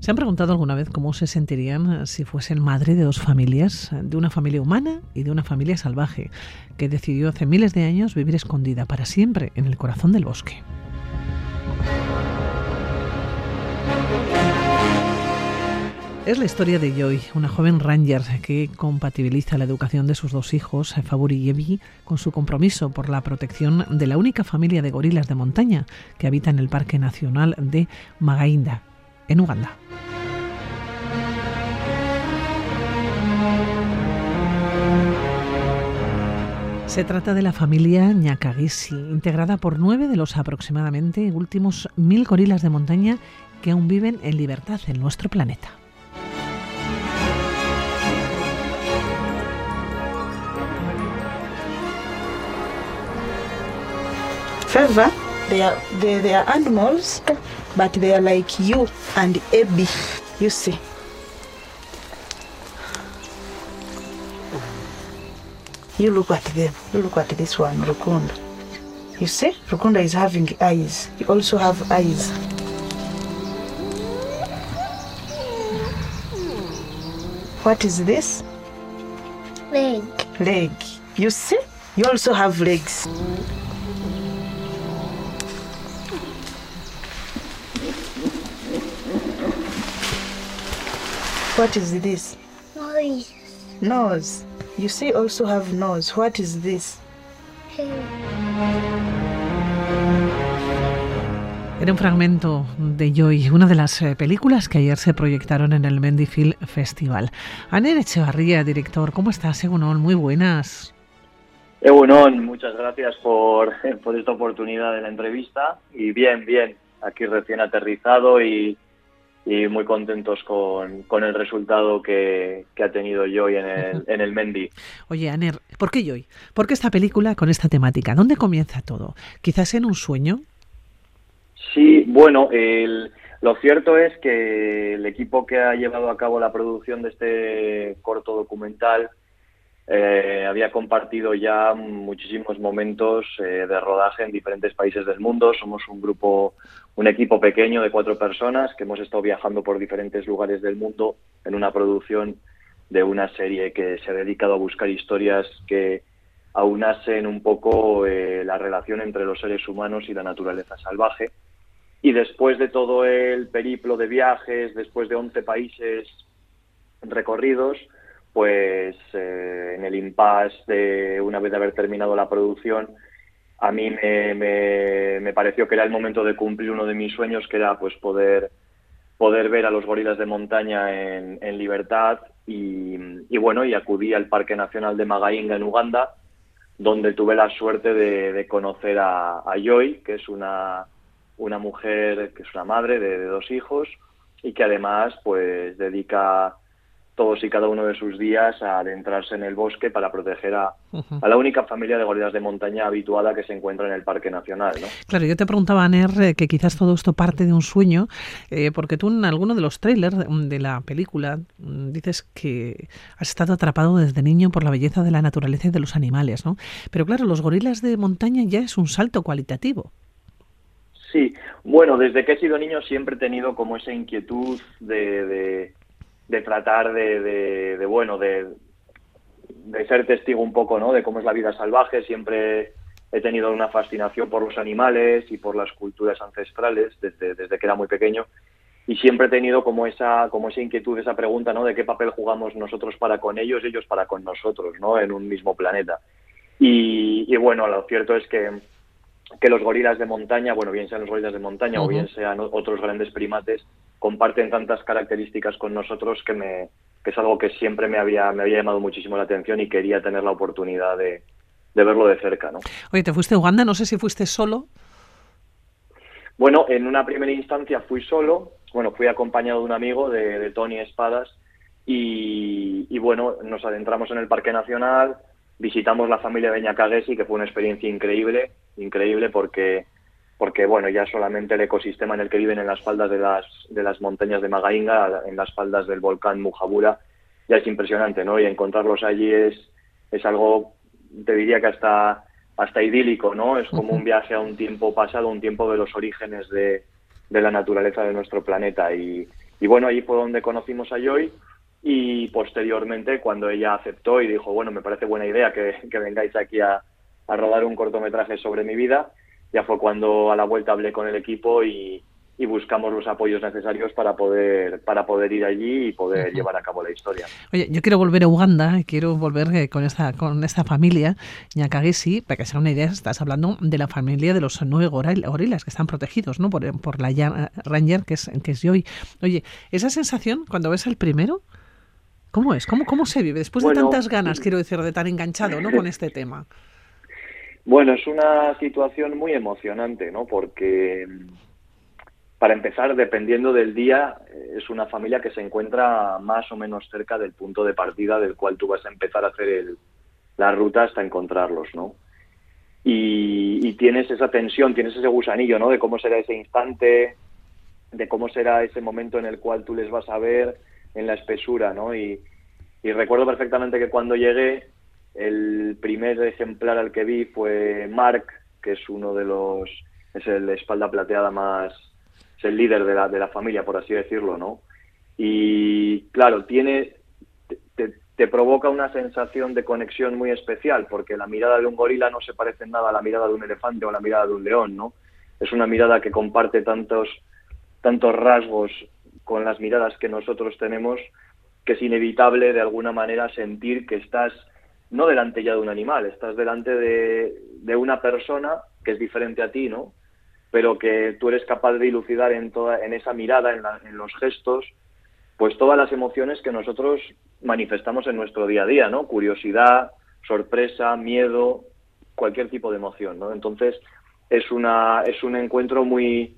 ¿Se han preguntado alguna vez cómo se sentirían si fuesen madre de dos familias, de una familia humana y de una familia salvaje, que decidió hace miles de años vivir escondida para siempre en el corazón del bosque? Es la historia de Joy, una joven ranger que compatibiliza la educación de sus dos hijos, Faburi y Evi, con su compromiso por la protección de la única familia de gorilas de montaña que habita en el Parque Nacional de Magainda, en Uganda. Se trata de la familia Nyakagisi, integrada por nueve de los aproximadamente últimos mil gorilas de montaña que aún viven en libertad en nuestro planeta. Favor, they are, they, they are animals, but they are like you and Abby, you see. You look at them. You look at this one, Rukunda. You see, Rukunda is having eyes. You also have eyes. What is this? Leg. Leg. You see? You also have legs. What is this? Nose. Nose. You see, also have nose. What is this? Era un fragmento de Joy, una de las eh, películas que ayer se proyectaron en el Mendy Film Festival. Aner Echevarría, director, ¿cómo estás, Egunon? Muy buenas. Egunon, muchas gracias por, por esta oportunidad de la entrevista. Y bien, bien, aquí recién aterrizado y, y muy contentos con, con el resultado que, que, ha tenido Joy en el, en el Mendy. Oye, Aner, ¿por qué Joy? ¿Por qué esta película con esta temática? ¿Dónde comienza todo? ¿Quizás en un sueño? Sí, bueno, el, lo cierto es que el equipo que ha llevado a cabo la producción de este corto documental eh, había compartido ya muchísimos momentos eh, de rodaje en diferentes países del mundo. Somos un grupo, un equipo pequeño de cuatro personas que hemos estado viajando por diferentes lugares del mundo en una producción de una serie que se ha dedicado a buscar historias que aunasen un poco eh, la relación entre los seres humanos y la naturaleza salvaje. Y después de todo el periplo de viajes, después de 11 países recorridos, pues eh, en el impasse de una vez de haber terminado la producción, a mí me, me, pareció que era el momento de cumplir uno de mis sueños, que era pues poder poder ver a los gorilas de montaña en, libertad. Y, bueno y acudí al Parque Nacional de Magainga en Uganda, donde tuve la suerte de, conocer a, a Joy, que es una una mujer que es una madre de, de, dos hijos y que además pues dedica todos y cada uno de sus días a adentrarse en el bosque para proteger a, uh -huh. a la única familia de gorilas de montaña habituada que se encuentra en el Parque Nacional. ¿no? Claro, yo te preguntaba, Aner, eh, que quizás todo esto parte de un sueño, eh, porque tú en alguno de los trailers de la película mm, dices que has estado atrapado desde niño por la belleza de la naturaleza y de los animales, ¿no? Pero claro, los gorilas de montaña ya es un salto cualitativo. Sí, bueno, desde que he sido niño siempre he tenido como esa inquietud de, de de tratar de, de, de bueno, de, de, ser testigo un poco, ¿no? De cómo es la vida salvaje. Siempre he tenido una fascinación por los animales y por las culturas ancestrales desde, desde que era muy pequeño. Y siempre he tenido como esa, como esa inquietud, esa pregunta, ¿no? De qué papel jugamos nosotros para con ellos, ellos para con nosotros, ¿no? En un mismo planeta. Y, y bueno, lo cierto es que, que los gorilas de montaña, bueno, bien sean los gorilas de montaña uh -huh. o bien sean otros grandes primates, comparten tantas características con nosotros que me que es algo que siempre me había me había llamado muchísimo la atención y quería tener la oportunidad de, de verlo de cerca, ¿no? Oye, te fuiste a Uganda, no sé si fuiste solo. Bueno, en una primera instancia fui solo, bueno, fui acompañado de un amigo de, de Tony Espadas y, y, bueno, nos adentramos en el Parque Nacional, visitamos la familia de Ñacagesi, que fue una experiencia increíble, increíble porque porque bueno, ya solamente el ecosistema en el que viven en las faldas de las, de las montañas de Magainga, en las faldas del volcán Mujabura, ya es impresionante, ¿no? Y encontrarlos allí es, es algo, te diría que hasta, hasta idílico, ¿no? Es como un viaje a un tiempo pasado, un tiempo de los orígenes de, de la naturaleza de nuestro planeta y, Y bueno, ahí fue donde conocimos a Joy y posteriormente cuando ella aceptó y dijo, bueno, me parece buena idea que, vengáis aquí a, a rodar un cortometraje sobre mi vida, ya fue cuando a la vuelta hablé con el equipo y, y buscamos los apoyos necesarios para poder para poder ir allí y poder llevar a cabo la historia. Oye, yo quiero volver a Uganda, quiero volver eh, con esta con esta familia, Ñacagesi, para que sea una idea, estás hablando de la familia de los nueve gorilas que están protegidos, ¿no? Por, por la Ranger que es que es Joy. Oye, esa sensación cuando ves al primero, ¿cómo es? ¿Cómo cómo se vive después de tantas ganas, quiero decir, de tan enganchado, ¿no? con este tema. Bueno, es una situación muy emocionante, ¿no? Porque para empezar, dependiendo del día, eh, es una familia que se encuentra más o menos cerca del punto de partida del cual tú vas a empezar a hacer la ruta hasta encontrarlos, ¿no? Y, tienes esa tensión, tienes ese gusanillo, ¿no? De cómo será ese instante, de cómo será ese momento en el cual tú les vas a ver en la espesura, ¿no? Y, y recuerdo perfectamente que cuando llegué, el primer ejemplar al que vi fue Mark, que es uno de los, es el espalda plateada más es el líder de la, de la familia, por así decirlo, ¿no? Y claro, tiene, te, te, provoca una sensación de conexión muy especial, porque la mirada de un gorila no se parece en nada a la mirada de un elefante o a la mirada de un león, ¿no? Es una mirada que comparte tantos, tantos rasgos con las miradas que nosotros tenemos que es inevitable de alguna manera sentir que estás no delante ya de un animal, estás delante de, de una persona que es diferente a ti, ¿no? pero que tú eres capaz de dilucidar en, toda, en esa mirada, en, los gestos, pues todas las emociones que nosotros manifestamos en nuestro día a día, ¿no? Curiosidad, sorpresa, miedo, cualquier tipo de emoción, ¿no? Entonces es una es un encuentro muy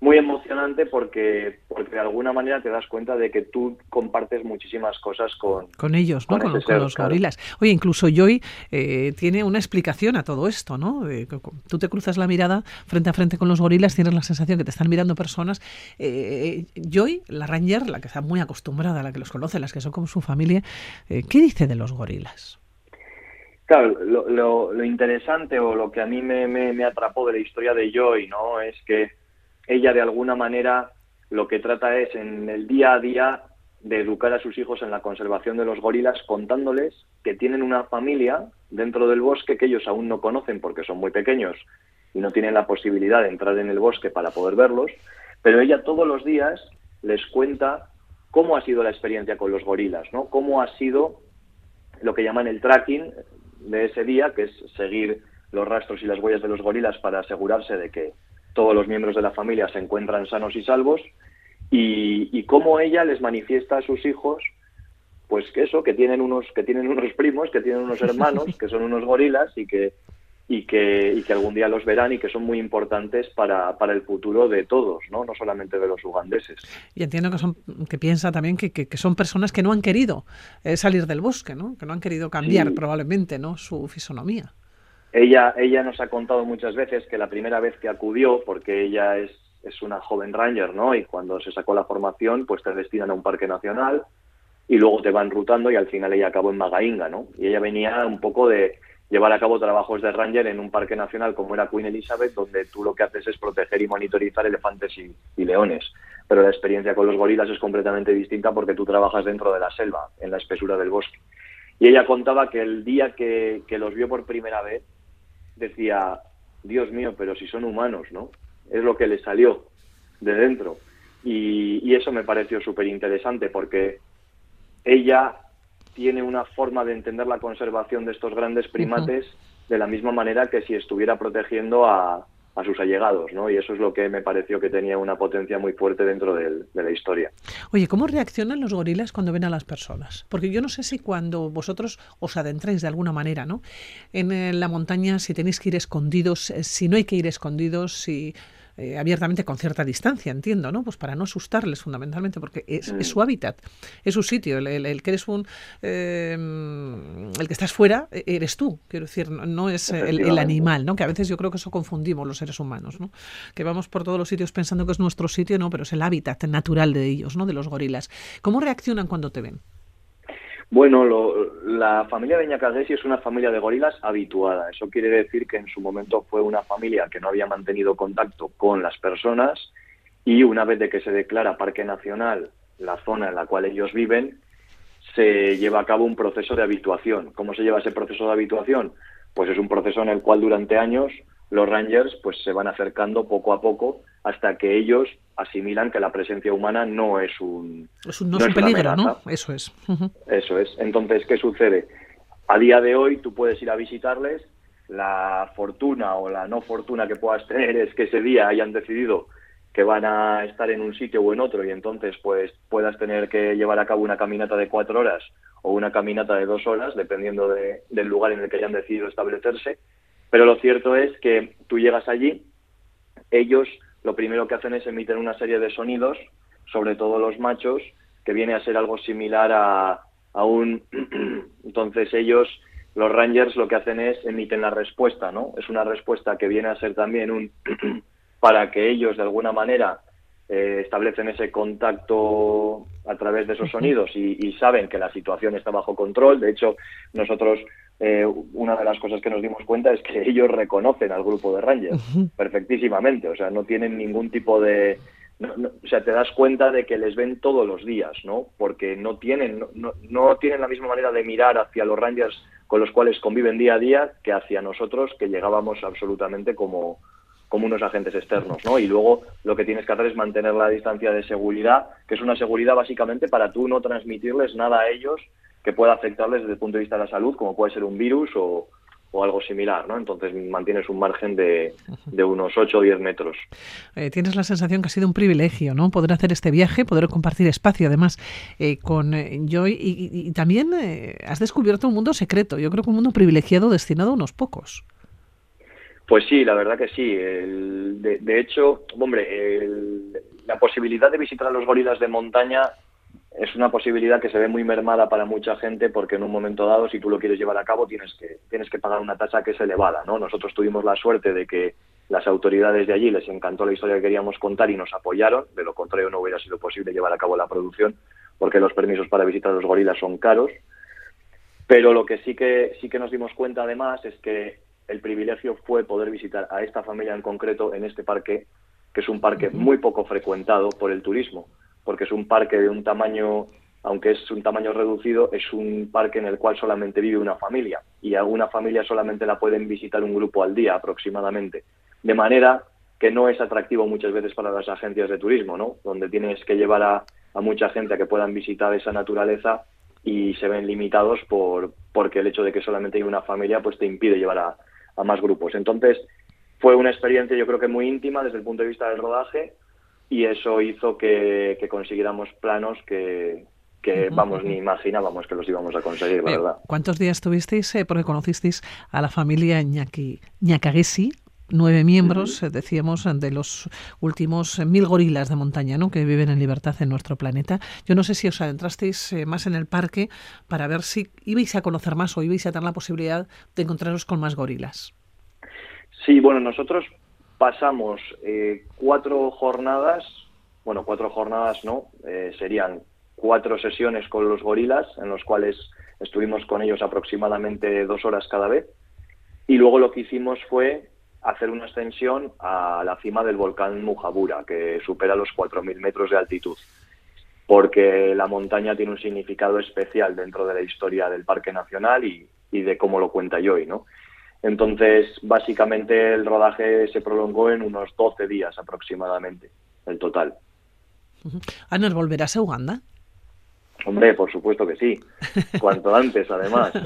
muy emocionante porque, porque de alguna manera te das cuenta de que tú compartes muchísimas cosas con, con ellos, ¿no? Con, los gorilas. Oye, incluso Joy eh, tiene una explicación a todo esto, ¿no? Eh, tú te cruzas la mirada frente a frente con los gorilas, tienes la sensación que te están mirando personas. Eh, Joy, la Ranger, la que está muy acostumbrada, la que los conoce, las que son como su familia, ¿qué dice de los gorilas? Claro, lo, lo, interesante o lo que a mí me, me, me atrapó de la historia de Joy, ¿no? Es que ella de alguna manera lo que trata es en el día a día de educar a sus hijos en la conservación de los gorilas contándoles que tienen una familia dentro del bosque que ellos aún no conocen porque son muy pequeños y no tienen la posibilidad de entrar en el bosque para poder verlos, pero ella todos los días les cuenta cómo ha sido la experiencia con los gorilas, ¿no? Cómo ha sido lo que llaman el tracking de ese día, que es seguir los rastros y las huellas de los gorilas para asegurarse de que todos los miembros de la familia se encuentran sanos y salvos y, cómo ella les manifiesta a sus hijos pues que eso que tienen unos que tienen unos primos que tienen unos hermanos que son unos gorilas y que y que, y que algún día los verán y que son muy importantes para, para el futuro de todos, ¿no? no solamente de los ugandeses. Y entiendo que son que piensa también que, que, son personas que no han querido eh, salir del bosque, ¿no? que no han querido cambiar probablemente ¿no? su fisonomía. Ella, ella nos ha contado muchas veces que la primera vez que acudió, porque ella es, es una joven ranger, ¿no? Y cuando se sacó la formación, pues te destinan a un parque nacional y luego te van rutando y al final ella acabó en Magainga, ¿no? Y ella venía un poco de llevar a cabo trabajos de ranger en un parque nacional como era Queen Elizabeth, donde tú lo que haces es proteger y monitorizar elefantes y, leones. Pero la experiencia con los gorilas es completamente distinta porque tú trabajas dentro de la selva, en la espesura del bosque. Y ella contaba que el día que, que los vio por primera vez, decía, Dios mío, pero si son humanos, ¿no? Es lo que le salió de dentro. Y, eso me pareció súper interesante porque ella tiene una forma de entender la conservación de estos grandes primates de la misma manera que si estuviera protegiendo a, a sus allegados, ¿no? Y eso es lo que me pareció que tenía una potencia muy fuerte dentro de la historia. Oye, ¿cómo reaccionan los gorilas cuando ven a las personas? Porque yo no sé si cuando vosotros os adentráis de alguna manera, ¿no? En eh, la montaña, si tenéis que ir escondidos, eh, si no hay que ir escondidos, si eh, abiertamente con cierta distancia, entiendo, ¿no? Pues para no asustarles fundamentalmente, porque es, mm. su hábitat, es su sitio. El, que eres un. Em, el que estás fuera, e, eres tú. Quiero decir, no, es el, animal, ¿no? Que a veces yo creo que eso confundimos los seres humanos, ¿no? Que vamos por todos los sitios pensando que es nuestro sitio, no, pero es el hábitat natural de ellos, ¿no? De los gorilas. ¿Cómo reaccionan cuando te ven? Bueno, la familia de Ñacagesi es una familia de gorilas habituada. Eso quiere decir que en su momento fue una familia que no había mantenido contacto con las personas y una vez de que se declara Parque Nacional la zona en la cual ellos viven, se lleva a cabo un proceso de habituación. ¿Cómo se lleva ese proceso de habituación? Pues es un proceso en el cual durante años los rangers pues se van acercando poco a poco hasta que ellos asimilan que la presencia humana no es un es un, no, es peligro, ¿no? Eso es. Eso es. Entonces, ¿qué sucede? A día de hoy tú puedes ir a visitarles, la fortuna o la no fortuna que puedas tener es que ese día hayan decidido que van a estar en un sitio o en otro y entonces pues puedas tener que llevar a cabo una caminata de cuatro horas o una caminata de dos horas, dependiendo del lugar en el que hayan decidido establecerse. Pero lo cierto es que tú llegas allí, ellos lo primero que hacen es emitir una serie de sonidos, sobre todo los machos, que viene a ser algo similar a, a un... Entonces ellos, los rangers, lo que hacen es emiten la respuesta, ¿no? Es una respuesta que viene a ser también un... para que ellos de alguna manera eh, establecen ese contacto a través de esos sonidos y, saben que la situación está bajo control. De hecho, nosotros eh, una de las cosas que nos dimos cuenta es que ellos reconocen al grupo de Rangers perfectísimamente, o sea, no tienen ningún tipo de... o sea, te das cuenta de que les ven todos los días, ¿no? Porque no tienen, no, no tienen la misma manera de mirar hacia los Rangers con los cuales conviven día a día que hacia nosotros, que llegábamos absolutamente como, como unos agentes externos, ¿no? Y luego lo que tienes que hacer es mantener la distancia de seguridad, que es una seguridad básicamente para tú no transmitirles nada a ellos que pueda afectarles desde el punto de vista de la salud, como puede ser un virus o, algo similar, ¿no? Entonces mantienes un margen de, de unos 8 o 10 metros. Eh, tienes la sensación que ha sido un privilegio, ¿no? Poder hacer este viaje, poder compartir espacio, además, eh, con eh, Joy. Y, también has descubierto un mundo secreto, yo creo que un mundo privilegiado destinado a unos pocos. Pues sí, la verdad que sí. de, hecho, hombre, la posibilidad de visitar a los gorilas de montaña es una posibilidad que se ve muy mermada para mucha gente porque en un momento dado, si tú lo quieres llevar a cabo, tienes que, tienes que pagar una tasa que es elevada. ¿no? Nosotros tuvimos la suerte de que las autoridades de allí les encantó la historia que queríamos contar y nos apoyaron. De lo contrario, no hubiera sido posible llevar a cabo la producción porque los permisos para visitar a los gorilas son caros. Pero lo que sí que sí que nos dimos cuenta además es que el privilegio fue poder visitar a esta familia en concreto en este parque, que es un parque muy poco frecuentado por el turismo, porque es un parque de un tamaño, aunque es un tamaño reducido, es un parque en el cual solamente vive una familia y a una familia solamente la pueden visitar un grupo al día aproximadamente. De manera que no es atractivo muchas veces para las agencias de turismo, ¿no? Donde tienes que llevar a, mucha gente a que puedan visitar esa naturaleza y se ven limitados por porque el hecho de que solamente hay una familia pues te impide llevar a más grupos. Entonces, fue una experiencia yo creo que muy íntima desde el punto de vista del rodaje y eso hizo que, consiguiéramos planos que, vamos, ni imaginábamos que los íbamos a conseguir, la verdad. ¿Cuántos días tuvisteis? Eh, porque conocisteis a la familia Ñaki, Ñacagesi, nueve miembros, decíamos, de los últimos mil gorilas de montaña ¿no? que viven en libertad en nuestro planeta. Yo no sé si os adentrasteis eh, más en el parque para ver si ibais a conocer más o ibais a tener la posibilidad de encontraros con más gorilas. Sí, bueno, nosotros pasamos eh, cuatro jornadas, bueno, cuatro jornadas no, serían cuatro sesiones con los gorilas, en los cuales estuvimos con ellos aproximadamente dos horas cada vez. Y luego lo que hicimos fue hacer una ascensión a la cima del volcán Mujabura, que supera los 4.000 metros de altitud, porque la montaña tiene un significado especial dentro de la historia del Parque Nacional y, de cómo lo cuenta Joy, ¿no? Entonces, básicamente el rodaje se prolongó en unos 12 días aproximadamente, el total. ¿Aner, volverás a Uganda? Hombre, por supuesto que sí. Cuanto antes, además.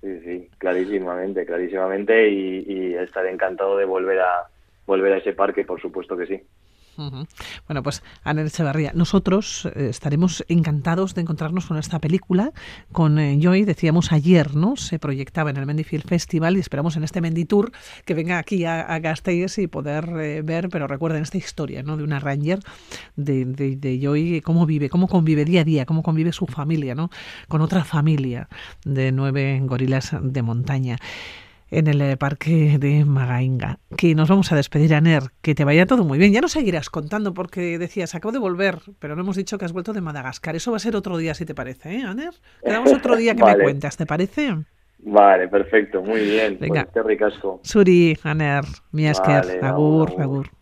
Sí, sí, clarísimamente, clarísimamente y, y estaré encantado de volver a volver a ese parque, por supuesto que sí. Bueno, pues Ana Echevarría, nosotros eh, estaremos encantados de encontrarnos con esta película. Con eh, Joy, decíamos ayer, ¿no? Se proyectaba en el Mendy Film Festival y esperamos en este Mendy Tour que venga aquí a, a y poder eh, ver, pero recuerden esta historia, ¿no? De una ranger de, de, de, Joy, cómo vive, cómo convive día a día, cómo convive su familia, ¿no? Con otra familia de nueve gorilas de montaña en el eh, parque de Magainga. Que nos vamos a despedir, Aner. Que te vaya todo muy bien. Ya nos seguirás contando porque decías, acabo de volver, pero no hemos dicho que has vuelto de Madagascar. Eso va a ser otro día, si te parece, ¿eh, Aner? Quedamos otro día que me cuentas, ¿te parece? Vale, perfecto, muy bien. Venga. Pues ricasco. Suri, Aner, Miasker, agur, agur.